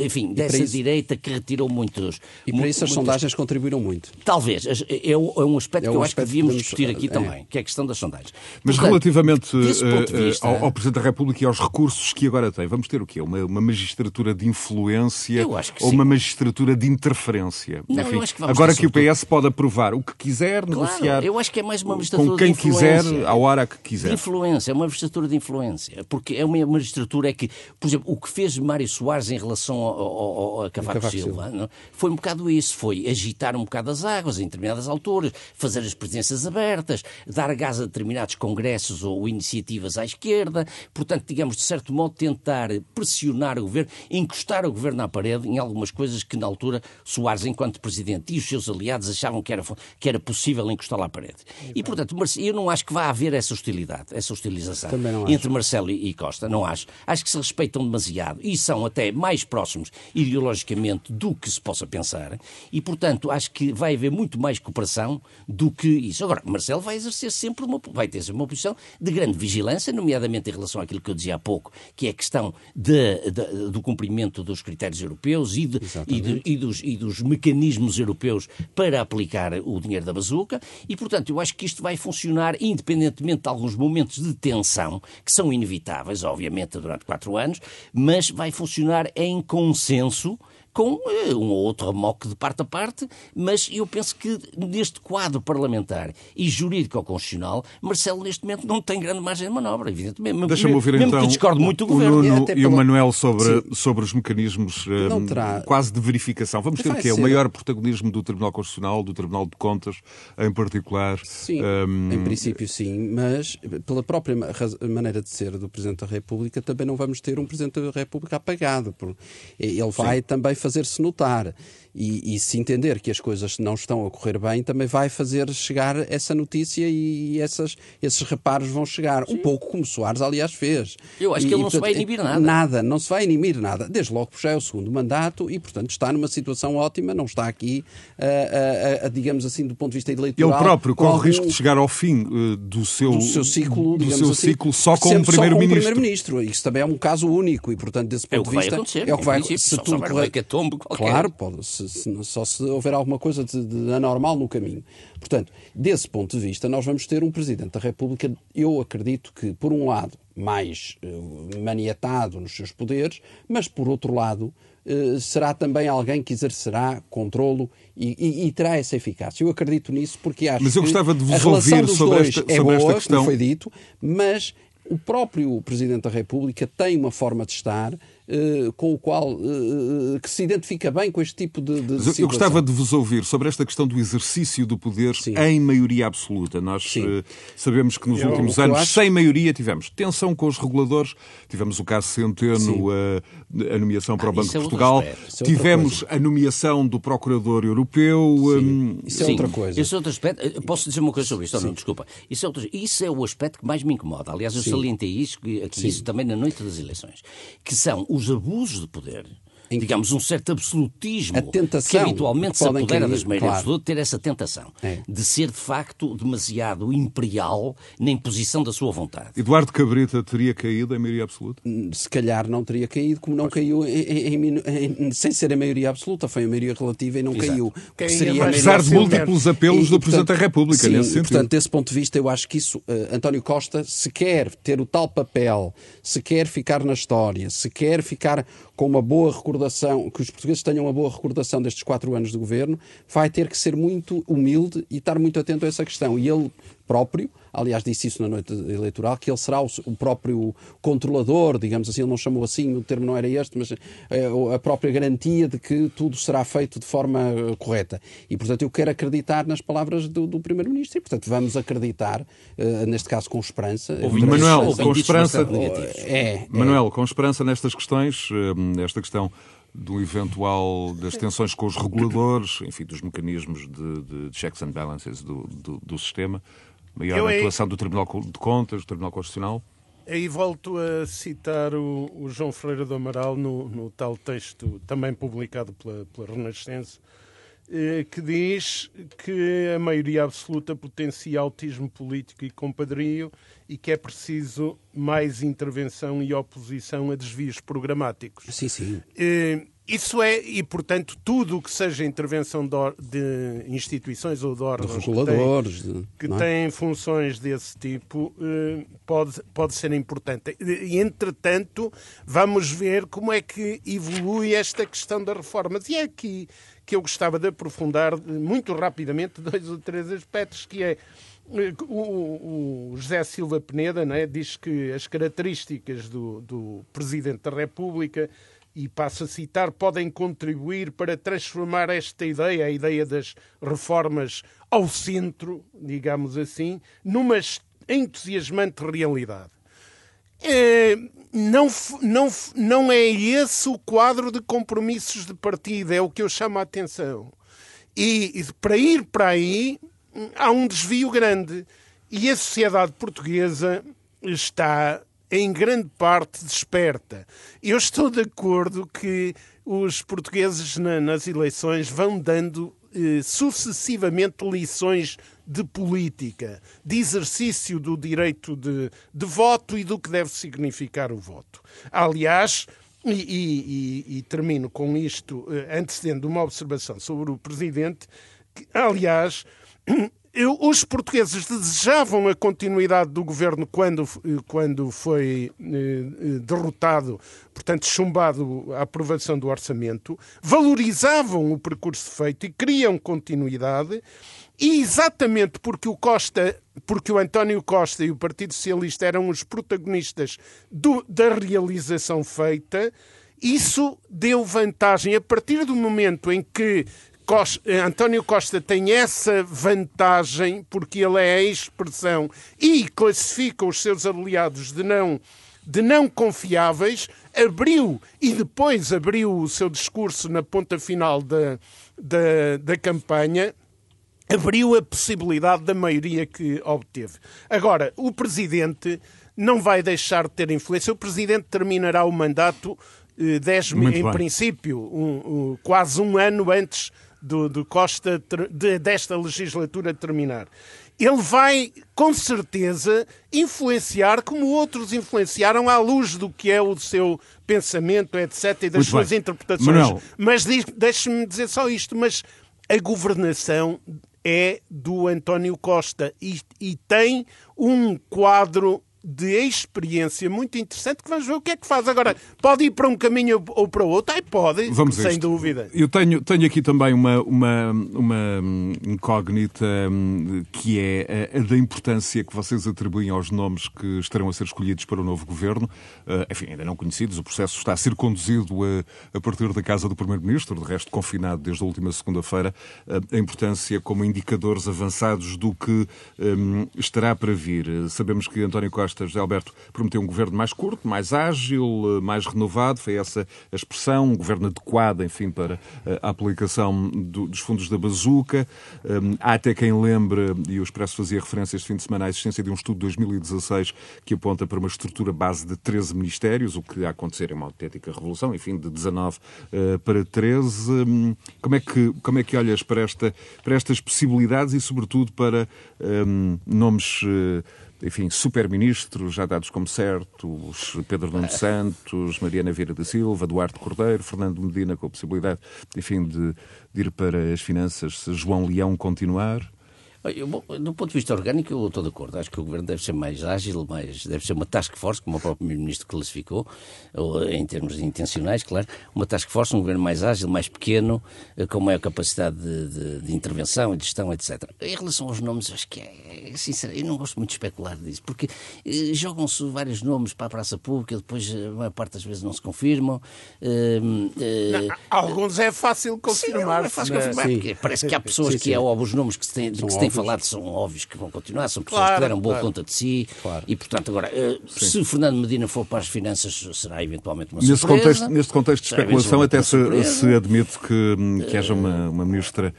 enfim, dessa isso... direita que retirou muitos. E para isso as sondagens contribuíram muito. Talvez. É, é um aspecto é um que eu acho que devíamos discutir aqui é. também, que é a questão das sondagens. Mas Portanto, relativamente uh, vista, ao, ao, Presidente da República e aos recursos que agora tem, vamos ter o quê? Uma, uma magistratura de influência ou sim. uma magistratura de interferência? Não, enfim, que agora que o PS pode aprovar o que quiser, claro, negociar eu acho que é mais uma magistratura com quem quiser, à hora que quiser. De influência, é uma magistratura de influência, porque é uma magistratura é que, por exemplo, o que fez Mário Soares em relação ao, ao, ao a Cavaco, Cavaco Silva, Silva. Não? foi um bocado isso, foi agitar um bocado as águas em determinadas alturas, fazer as presenças abertas, dar gás a determinados congressos ou iniciativas à esquerda, portanto, digamos, de certo modo, tentar pressionar o governo, encostar o governo à parede em algumas coisas que, na altura, Soares, enquanto presidente, e os seus aliados achavam que era, que era possível encostá-lo à parede. E, portanto, eu não acho que vá haver essa hostilidade, essa hostilização entre Marcelo e Costa, não acho. Acho que se respeitam demasiado e são até mais próximos ideologicamente do que se possa pensar e, portanto, acho que vai haver muito mais cooperação do que isso. Agora, Marcelo vai exercer sempre uma, vai ter uma posição de grande vigilância, nomeadamente em relação àquilo que eu dizia há pouco, que é a questão de, de, do cumprimento dos critérios europeus e, de, e, e, dos, e dos mecanismos europeus para aplicar o dinheiro da bazuca e, portanto, eu acho que isto vai funcionar independentemente de alguns momentos de tensão que são inevitáveis, obviamente, durante quatro anos, mas vai funcionar em consenso com eh, um ou outro remoque de parte a parte, mas eu penso que neste quadro parlamentar e jurídico constitucional, Marcelo neste momento não tem grande margem de manobra, evidentemente. Deixa-me ouvir mesmo então que discordo muito do governo. Nuno e, e o Manuel sobre, sobre os mecanismos um, terá... quase de verificação. Vamos ter o quê? Ser... O maior protagonismo do Tribunal Constitucional, do Tribunal de Contas, em particular? Sim, um... em princípio sim, mas pela própria maneira de ser do Presidente da República também não vamos ter um Presidente da República apagado. Ele vai sim. também fazer-se notar. E, e, se entender que as coisas não estão a correr bem, também vai fazer chegar essa notícia e essas, esses reparos vão chegar. Sim. Um pouco como Soares, aliás, fez. Eu acho e, que ele não se vai inibir nada. Nada, não se vai inibir nada. Desde logo, já é o segundo mandato e, portanto, está numa situação ótima, não está aqui, uh, uh, uh, digamos assim, do ponto de vista eleitoral. Ele próprio corre algum... risco de chegar ao fim eh, do, seu, do seu ciclo, do seu assim, ciclo só com o primeiro-ministro. primeiro-ministro. Isso também é um caso único e, portanto, desse ponto é de vista. é o que vai acontecer. Se tudo correr... Claro, pode, se, se, só se houver alguma coisa de, de anormal no caminho. Portanto, desse ponto de vista, nós vamos ter um Presidente da República, eu acredito que, por um lado, mais uh, maniatado nos seus poderes, mas, por outro lado, uh, será também alguém que exercerá controlo e, e, e, terá essa eficácia. Eu acredito nisso porque acho mas eu gostava de vos que a relação ouvir dos sobre dois esta, é sobre boa, esta questão. como foi dito, mas o próprio Presidente da República tem uma forma de estar uh, com o qual uh, que se identifica bem com este tipo de, de Mas eu, gostava de vos ouvir sobre esta questão do exercício do poder Sim. em maioria absoluta. Nós uh, sabemos que nos eu, últimos anos, acho... sem maioria, tivemos tensão com os reguladores, tivemos o caso Centeno, a, a, nomeação para ah, o Banco de é Portugal, é tivemos a nomeação do Procurador Europeu. Um... Isso é Sim. outra coisa. Isso é outro aspecto. Posso dizer uma coisa sobre isso? Não, desculpa. Isso é, outro... isso é o aspecto que mais me incomoda. Aliás, eu Sim. salientei isso, aqui, isso também na noite das eleições, que são os abusos de poder digamos, um certo absolutismo a tentação que habitualmente se apodera das maiorias claro. absolutas, ter essa tentação é. de ser, de facto, demasiado imperial na imposição da sua vontade. Eduardo Cabrita teria caído em maioria absoluta? Hum, se calhar não teria caído, como não pois. caiu em, em, em, sem ser a maioria absoluta, foi a maioria relativa e não Exato. caiu. Que seria Apesar de múltiplos apelos e, do Presidente da República, sim, nesse sentido. Portanto, desse ponto de vista, eu acho que isso, uh, António Costa, se quer ter o tal papel, se quer ficar na história, se quer ficar com uma boa recordação, que os portugueses tenham uma boa recordação destes quatro anos de governo, vai ter que ser muito humilde e estar muito atento a essa questão. E ele próprio, aliás disse isso na noite eleitoral, que ele será o, o próprio controlador, digamos assim, ele não chamou assim, o termo não era este, mas é, a própria garantia de que tudo será feito de forma uh, correta. E, portanto, eu quero acreditar nas palavras do, do Primeiro-Ministro e, portanto, vamos acreditar, uh, neste caso com esperança. Manuel, com esperança. É, Manuel, com esperança nestas questões, esta questão do eventual das tensões com os reguladores, enfim, dos mecanismos de, de checks and balances do, do, do sistema, maior Eu atuação do Tribunal de Contas, do Tribunal Constitucional. Aí volto a citar o, o João Ferreira do Amaral no, no, tal texto, também publicado pela, pela Renascença, eh, que diz que a maioria absoluta potencia autismo político e compadrio e que é preciso mais intervenção e oposição a desvios programáticos. Sim, sim. Eh, isso é, e portanto, tudo o que seja intervenção de, de, instituições ou de órgãos de reguladores, que, têm, que é? têm funções desse tipo eh, pode, pode ser importante. E, entretanto, vamos ver como é que evolui esta questão das reformas. E é aqui que eu gostava de aprofundar muito rapidamente (laughs) dois ou três aspectos, que é eh, o, o, José Silva Peneda né, diz que as características do, do Presidente da República e passo a citar, podem contribuir para transformar esta ideia, a ideia das reformas ao centro, digamos assim, numa entusiasmante realidade. É, não, não, não é esse o quadro de compromissos de partido, é o que eu chamo a atenção. E, e para ir para aí, há um desvio grande. E a sociedade portuguesa está em grande parte desperta. Eu estou de acordo que os portugueses na, nas eleições vão dando eh, sucessivamente lições de política, de exercício do direito de, de voto e do que deve significar o voto. Aliás, e, e, e, termino com isto, eh, antecedendo uma observação sobre o Presidente, que, aliás, (clears throat) eu, os portugueses desejavam a continuidade do governo quando, quando foi eh, eh, derrotado, portanto, chumbado a aprovação do orçamento, valorizavam o percurso feito e queriam continuidade. E exatamente porque o Costa, porque o António Costa e o Partido Socialista eram os protagonistas do, da realização feita, isso deu vantagem. A partir do momento em que Costa, eh, António Costa tem essa vantagem porque ele é a expressão e classifica os seus aliados de não de não confiáveis, abriu e depois abriu o seu discurso na ponta final da, da, da campanha, abriu a possibilidade da maioria que obteve. Agora, o Presidente não vai deixar de ter influência. O Presidente terminará o mandato eh, dez, em bem. princípio, um, um, quase um ano antes do, do Costa de, desta legislatura terminar. Ele vai, com certeza, influenciar como outros influenciaram à luz do que é o seu pensamento, etc., e das Muito suas bem. interpretações. Manuel. Mas deixe-me dizer só isto, mas a governação é do António Costa e, e tem um quadro de experiência muito interessante que vamos ver o que é que faz. Agora, pode ir para um caminho ou para outro? Ai, pode, vamos sem dúvida. Eu tenho, tenho aqui também uma, uma, uma incógnita hum, que é a, da importância que vocês atribuem aos nomes que estarão a ser escolhidos para o novo governo. Uh, enfim, ainda não conhecidos, o processo está a ser conduzido a, a partir da Casa do Primeiro-Ministro, de resto confinado desde a última segunda-feira, uh, a importância como indicadores avançados do que um, estará para vir. Uh, sabemos que António Costa José Alberto, prometeu um governo mais curto, mais ágil, mais renovado, foi essa a expressão, um governo adequado, enfim, para eh, a aplicação do, dos fundos da bazuca. Um, há até quem lembre, e o Expresso fazia referência este fim de semana, à existência de um estudo de 2016 que aponta para uma estrutura base de 13 ministérios, o que a acontecer é uma autêntica revolução, enfim, de 19 uh, eh, para 13. Um, como, é que, como é que olhas para, esta, para estas possibilidades e, sobretudo, para um, nomes. Uh, enfim, super-ministros já dados como certos, Pedro Nuno Santos, Mariana Vieira da Silva, Duarte Cordeiro, Fernando Medina com a possibilidade, enfim, de, de ir para as finanças, se João Leão continuar? Bom, do ponto de vista orgânico, eu estou de acordo. Acho que o governo deve ser mais ágil, mais, deve ser uma task force, como o próprio Primeiro-Ministro classificou, ou, em termos intencionais, claro. Uma task force, um governo mais ágil, mais pequeno, eh, com maior capacidade de, de, de intervenção e de gestão, etc. Em relação aos nomes, acho que é, é sincero, eu não gosto muito de especular disso, porque eh, jogam-se vários nomes para a praça pública, depois a maior parte das vezes não se confirmam. Eh, eh, não, alguns é fácil confirmar. Sim, é fácil confirmar, porque parece que há pessoas sim, sim. que é óbvio, os nomes que se têm, têm falado são óbvios que vão continuar, são pessoas claro, que deram boa claro. conta de si claro. e, portanto, agora, uh, se Fernando Medina for para as finanças, será eventualmente uma nesse surpresa. Contexto, neste contexto de especulação, até se, se, admite que, que haja uma, uma ministra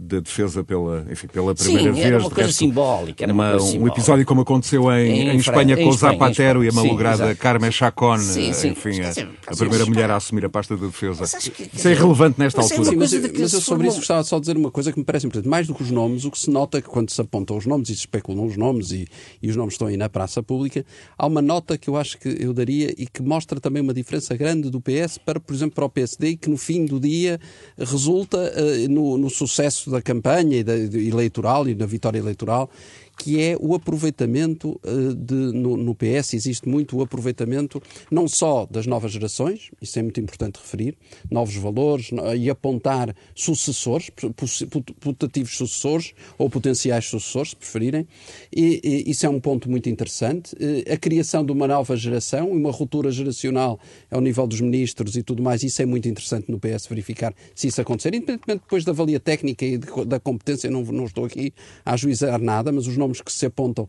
da defesa pela, enfim, pela primeira Sim, vez. Era uma coisa resto, simbólica. Era uma, uma coisa um episódio como aconteceu em, em, em Espanha com o Zapatero e a malograda Carmen Chacón, enfim, a, a, primeira mulher a assumir a pasta da defesa. Que, Isso é irrelevante nesta altura. Sim, mas, mas eu sobre isso gostava só de dizer uma coisa que me parece importante. Mais do que os nomes, o que se nota é que quando se apontam os nomes e se especulam os nomes e, e os nomes estão aí na praça pública, há uma nota que eu acho que eu daria e que mostra também uma diferença grande do PS para, por exemplo, para o PSD e que no fim do dia resulta uh, no, no sucesso da campanha e da eleitoral e na vitória eleitoral que é o aproveitamento uh, de, no, no, PS, existe muito o aproveitamento não só das novas gerações, isso é muito importante referir, novos valores e apontar sucessores, putativos sucessores ou potenciais sucessores, se preferirem, e, e isso é um ponto muito interessante. Uh, a criação de uma nova geração e uma ruptura geracional ao nível dos ministros e tudo mais, isso é muito interessante no PS verificar se isso acontecer, independentemente depois da valia técnica e de, da competência, não, não estou aqui a ajuizar nada, mas os nomes nomes que se apontam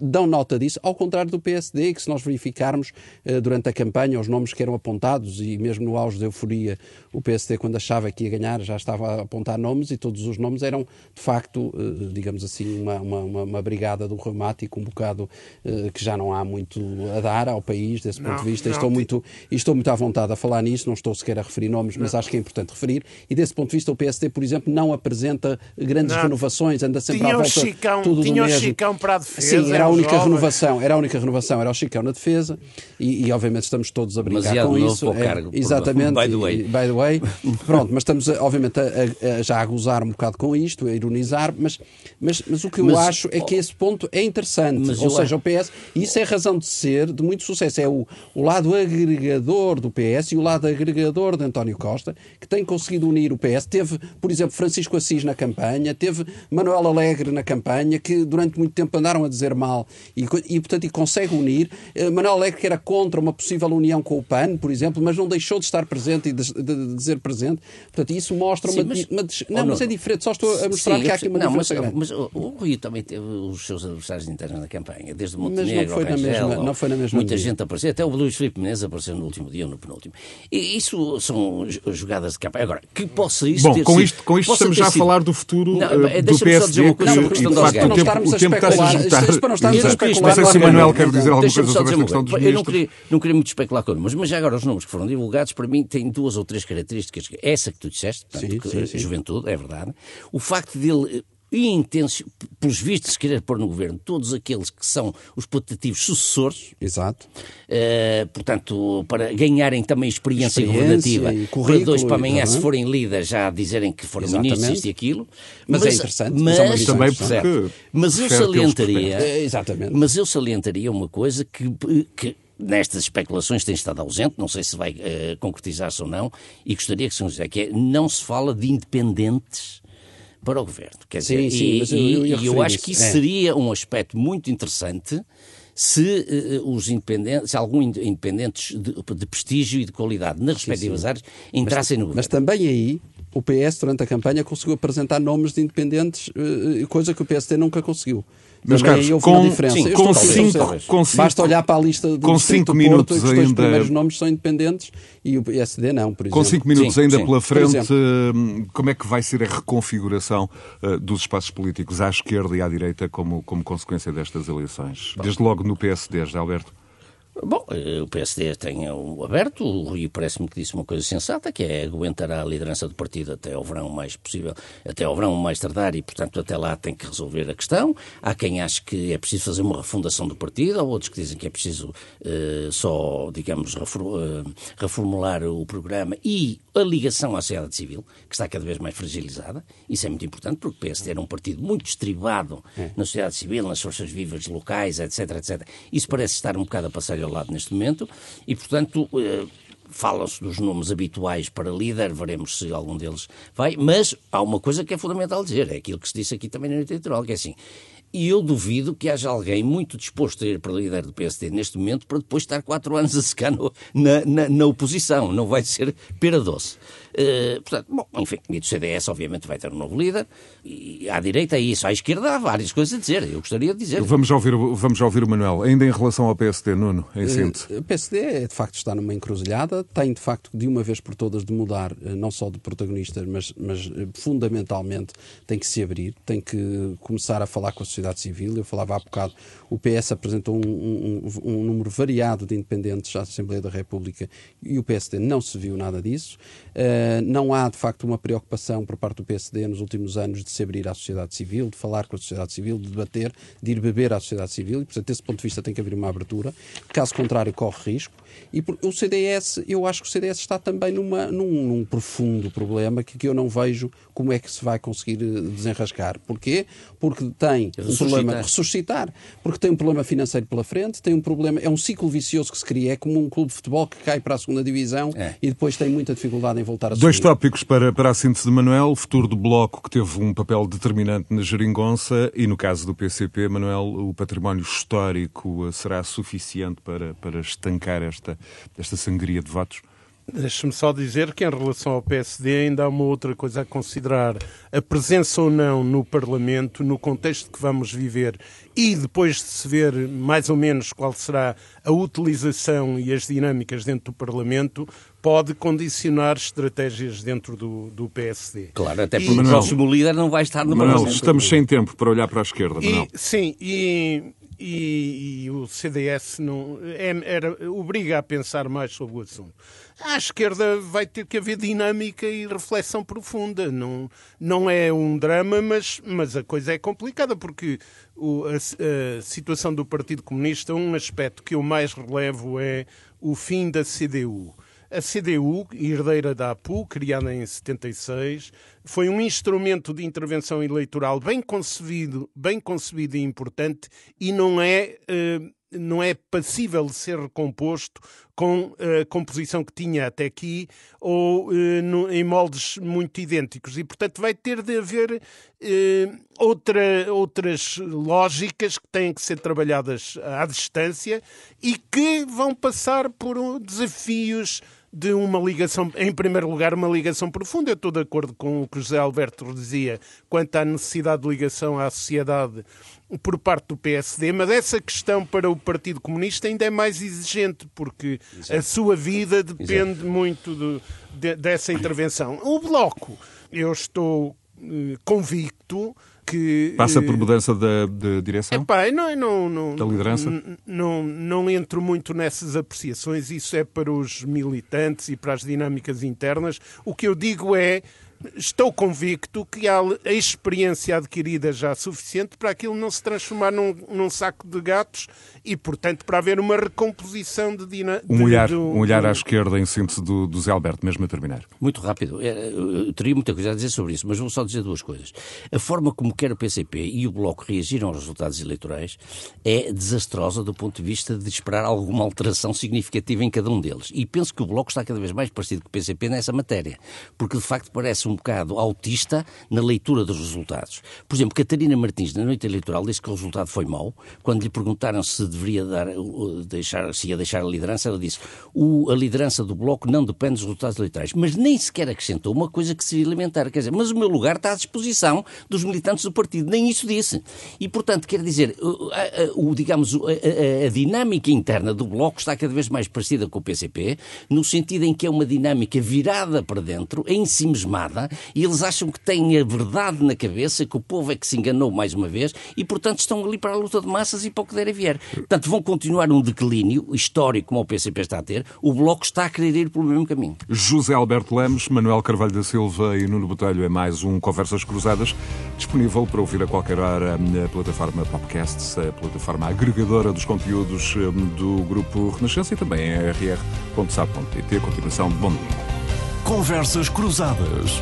dão nota disso, ao contrário do PSD, que se nós verificarmos eh, durante a campanha os nomes que eram apontados e mesmo no auge da euforia o PSD quando achava que ia ganhar já estava a apontar nomes e todos os nomes eram de facto, eh, digamos assim, uma, uma, uma brigada do reumático um bocado eh, que já não há muito a dar ao país desse ponto não, de vista. Não, estou, muito, estou muito à vontade a falar nisso, não estou sequer a referir nomes, mas acho que é importante referir. E desse ponto de vista o PSD, por exemplo, não apresenta grandes renovações, anda sempre Tinha à volta Chicão, tudo tinha o. Chicão para a defesa. Sim, era a única jovem. renovação, era a única renovação, era o Chicão na defesa e, e obviamente estamos todos a brincar com isso. É, cargo, exatamente. By the way. by the way. (laughs) Pronto, mas estamos obviamente a, a, já a gozar um bocado com isto, a ironizar, mas, mas, mas o que eu mas, acho é que esse ponto é interessante. Ou seja, o PS, isso é razão de ser de muito sucesso. É o, o lado agregador do PS e o lado agregador de António Costa, que tem conseguido unir o PS. Teve, por exemplo, Francisco Assis na campanha, teve Manuel Alegre na campanha, que durante muito tempo andaram a dizer mal e, e portanto, e consegue unir. Uh, Manuel Alegre que era contra uma possível união com o PAN, por exemplo, mas não deixou de estar presente e de, de, de dizer presente. Portanto, isso mostra Sim, uma, mas, uma, Não, mas é diferente, só estou a mostrar Sim, que há aqui uma não, diferença mas, grande. Mas o Rui também teve os seus adversários internos na campanha, desde o Montenegro mas não foi, na mesma, não foi na mesma Muita medida. gente apareceu, até o Luís Filipe Menezes apareceu no último dia ou no penúltimo. E isso são jogadas de campanha. Agora, que possa isso Bom, ter com sido, isto, com isto estamos já a falar do futuro não, uh, do PSD, que, não, que, de facto, está a esgotar. Para não estarmos a especular. Não sei se o Manuel quer dizer alguma coisa sobre esta questão dos Eu não queria, não queria muito especular com mas, mas já agora os nomes que foram divulgados, para mim, têm duas ou três características. Essa que tu disseste, portanto, sim, sim, sim. juventude, é verdade. O facto dele e intencio, pelos vistos, querer pôr no governo todos aqueles que são os putativos sucessores. Exato. Uh, portanto, para ganharem também experiência, experiência governativa. Para dois para amanhã, se forem líderes, já dizerem que foram Exatamente. ministros e aquilo. Mas, é mas é interessante. Mas, mas também porque mas eu salientaria. É, exatamente. Mas eu salientaria uma coisa que, que nestas especulações tem estado ausente, não sei se vai uh, concretizar-se ou não, e gostaria que se nos que é, não se fala de independentes para o governo. Quer sim, dizer, sim, e, mas eu, eu, eu, eu acho que isso é. seria um aspecto muito interessante se uh, os independentes, se alguns independentes de, de, prestígio e de qualidade nas respectivas sim, sim. áreas entrassem mas, no governo. Mas também aí o PS, durante a campanha, conseguiu apresentar nomes de independentes, uh, coisa que o PSD nunca conseguiu. Meus caros, com, diferença. Sim, com, cinco, com cinco, Basta olhar para a lista do com cinco minutos Porto, ainda... os primeiros nomes são independentes e o PSD não, por exemplo. Com cinco minutos sim, ainda sim. pela frente, hum, como é que vai ser a reconfiguração uh, dos espaços políticos à esquerda e à direita como, como consequência destas eleições? Desde logo no PSD, Alberto. Bom, eh, o PSD tem o aberto, o Rui parece-me que disse uma coisa sensata, que é aguentar a liderança do partido até ao verão mais possível, até ao verão mais tardar e, portanto, até lá tem que resolver a questão. Há quem ache que é preciso fazer uma refundação do partido, há outros que dizem que é preciso uh, só, digamos, reformular o programa e a ligação à sociedade civil, que está cada vez mais fragilizada. Isso é muito importante, porque o PSD era um partido muito estribado é. na sociedade civil, nas forças vivas locais, etc, etc. Isso parece estar um bocado a passar lado neste momento e, portanto, eh, falam-se dos nomes habituais para líder, veremos se algum deles vai, mas há uma coisa que é fundamental dizer, é aquilo que se disse aqui também na noite eleitoral, que é assim, e eu duvido que haja alguém muito disposto a ir para líder do PSD neste momento para depois estar quatro anos a secar no, na, na, na, oposição. Não vai ser pera doce. Uh, portanto, bom, enfim, e do CDS obviamente vai ter um novo líder. E à direita é isso, à esquerda há várias coisas a dizer. Eu gostaria de dizer. Vamos ouvir, vamos ouvir o Manuel. Ainda em relação ao PSD, Nuno, em uh, síntese. O PSD é, de facto está numa encruzilhada, tem de facto de uma vez por todas de mudar, eh, não só de protagonista, mas, mas fundamentalmente tem que se abrir, tem que começar a falar com a sociedade civil. Eu falava há bocado, o PS apresentou um, um, um número variado de independentes à Assembleia da República e o PSD não se viu nada disso. Uh, não há, de facto, uma preocupação por parte do PSD nos últimos anos de se abrir à sociedade civil, de falar com a sociedade civil, de debater, de ir beber à sociedade civil e, portanto, desse ponto de vista tem que haver uma abertura. Caso contrário, corre risco. E por, o CDS, eu acho que o CDS está também numa, num, num profundo problema que, que eu não vejo como é que se vai conseguir eh, desenrascar. Porquê? Porque tem um problema ressuscitar, porque tem um problema financeiro pela frente, tem um problema, é um ciclo vicioso que se cria, é como um clube de futebol que cai para a segunda divisão é. e depois tem muita dificuldade em voltar a subir. Dois tópicos para, para a síntese de Manuel, o futuro do Bloco, que teve um papel determinante na geringonça, e no caso do PCP, Manuel, o património histórico eh, será suficiente para, para estancar esta, esta sangria de votos? Deixa-me só dizer que, em relação ao PSD, ainda há uma outra coisa a considerar. A presença ou não no Parlamento, no contexto que vamos viver, e depois de se ver mais ou menos qual será a utilização e as dinâmicas dentro do Parlamento, pode condicionar estratégias dentro do, do PSD. Claro, até porque e, o próximo líder não vai estar no Manuel, Parlamento. Estamos sem tempo para olhar para a esquerda, Manuel. E, sim, e e, e, o CDS não, é, era, obriga a pensar mais sobre o assunto. À esquerda vai ter que haver dinâmica e reflexão profunda. Não, não é um drama, mas, mas a coisa é complicada, porque o, a, a situação do Partido Comunista, um aspecto que eu mais relevo é o fim da CDU. A CDU, herdeira da APU, criada em 76, foi um instrumento de intervenção eleitoral bem concebido, bem concebido e importante e não é, eh, não é passível de ser recomposto com a composição que tinha até aqui ou eh, em moldes muito idênticos. E, portanto, vai ter de haver eh, outra, outras lógicas que têm que ser trabalhadas à distância e que vão passar por desafios de uma ligação, em primeiro lugar, uma ligação profunda. Eu estou de acordo com o que José Alberto dizia quanto à necessidade de ligação à sociedade por parte do PSD, mas essa questão para o Partido Comunista ainda é mais exigente, porque Exato. a sua vida depende Exato. muito de, de, dessa intervenção. O Bloco, eu estou eh, convicto que... Passa por eh, mudança de, de direção? Epá, não, não, não, da liderança? Não, não entro muito nessas apreciações, isso é para os militantes e para as dinâmicas internas. O que eu digo é estou convicto que há a experiência adquirida já suficiente para aquilo não se transformar num, num saco de gatos e, portanto, para haver uma recomposição de dinâmica. Um olhar, um olhar à esquerda em síntese do, do Zé Alberto, mesmo a terminar. Muito rápido. É, eu teria muita coisa a dizer sobre isso, mas vou só dizer duas coisas. A forma como quer o PCP e o Bloco reagiram aos resultados eleitorais é desastrosa do ponto de vista de esperar alguma alteração significativa em cada um deles. E penso que o Bloco está cada vez mais parecido com o PCP nessa matéria, porque de facto parece um bocado autista na leitura dos resultados. Por exemplo, Catarina Martins, na noite eleitoral, disse que o resultado foi mau. Quando lhe perguntaram se deveria dar, deixar, se ia deixar a liderança, ela disse a liderança do Bloco não depende dos resultados eleitorais. Mas nem sequer acrescentou uma coisa que se elementar. Quer dizer, mas o meu lugar está à disposição dos militantes do partido. Nem isso disse. E, portanto, quer dizer, o, digamos, a, a dinâmica interna do Bloco está cada vez mais parecida com o PCP, no sentido em que é uma dinâmica virada para dentro, ensimismada, nada e eles acham que têm a verdade na cabeça, que o povo é que se enganou mais uma vez e, portanto, estão ali para a luta de massas e para o que der a vier. Portanto, vão continuar um declínio histórico como o PCP está a ter. O Bloco está a querer ir pelo mesmo caminho. José Alberto Lemos, Manuel Carvalho da Silva e Nuno Botelho é mais um Conversas Cruzadas, disponível para ouvir a qualquer hora na plataforma Popcasts, a plataforma agregadora dos conteúdos hum, do Grupo Renascença e também em rr.sap.pt. Continuação de bom domingo. Conversas Cruzadas.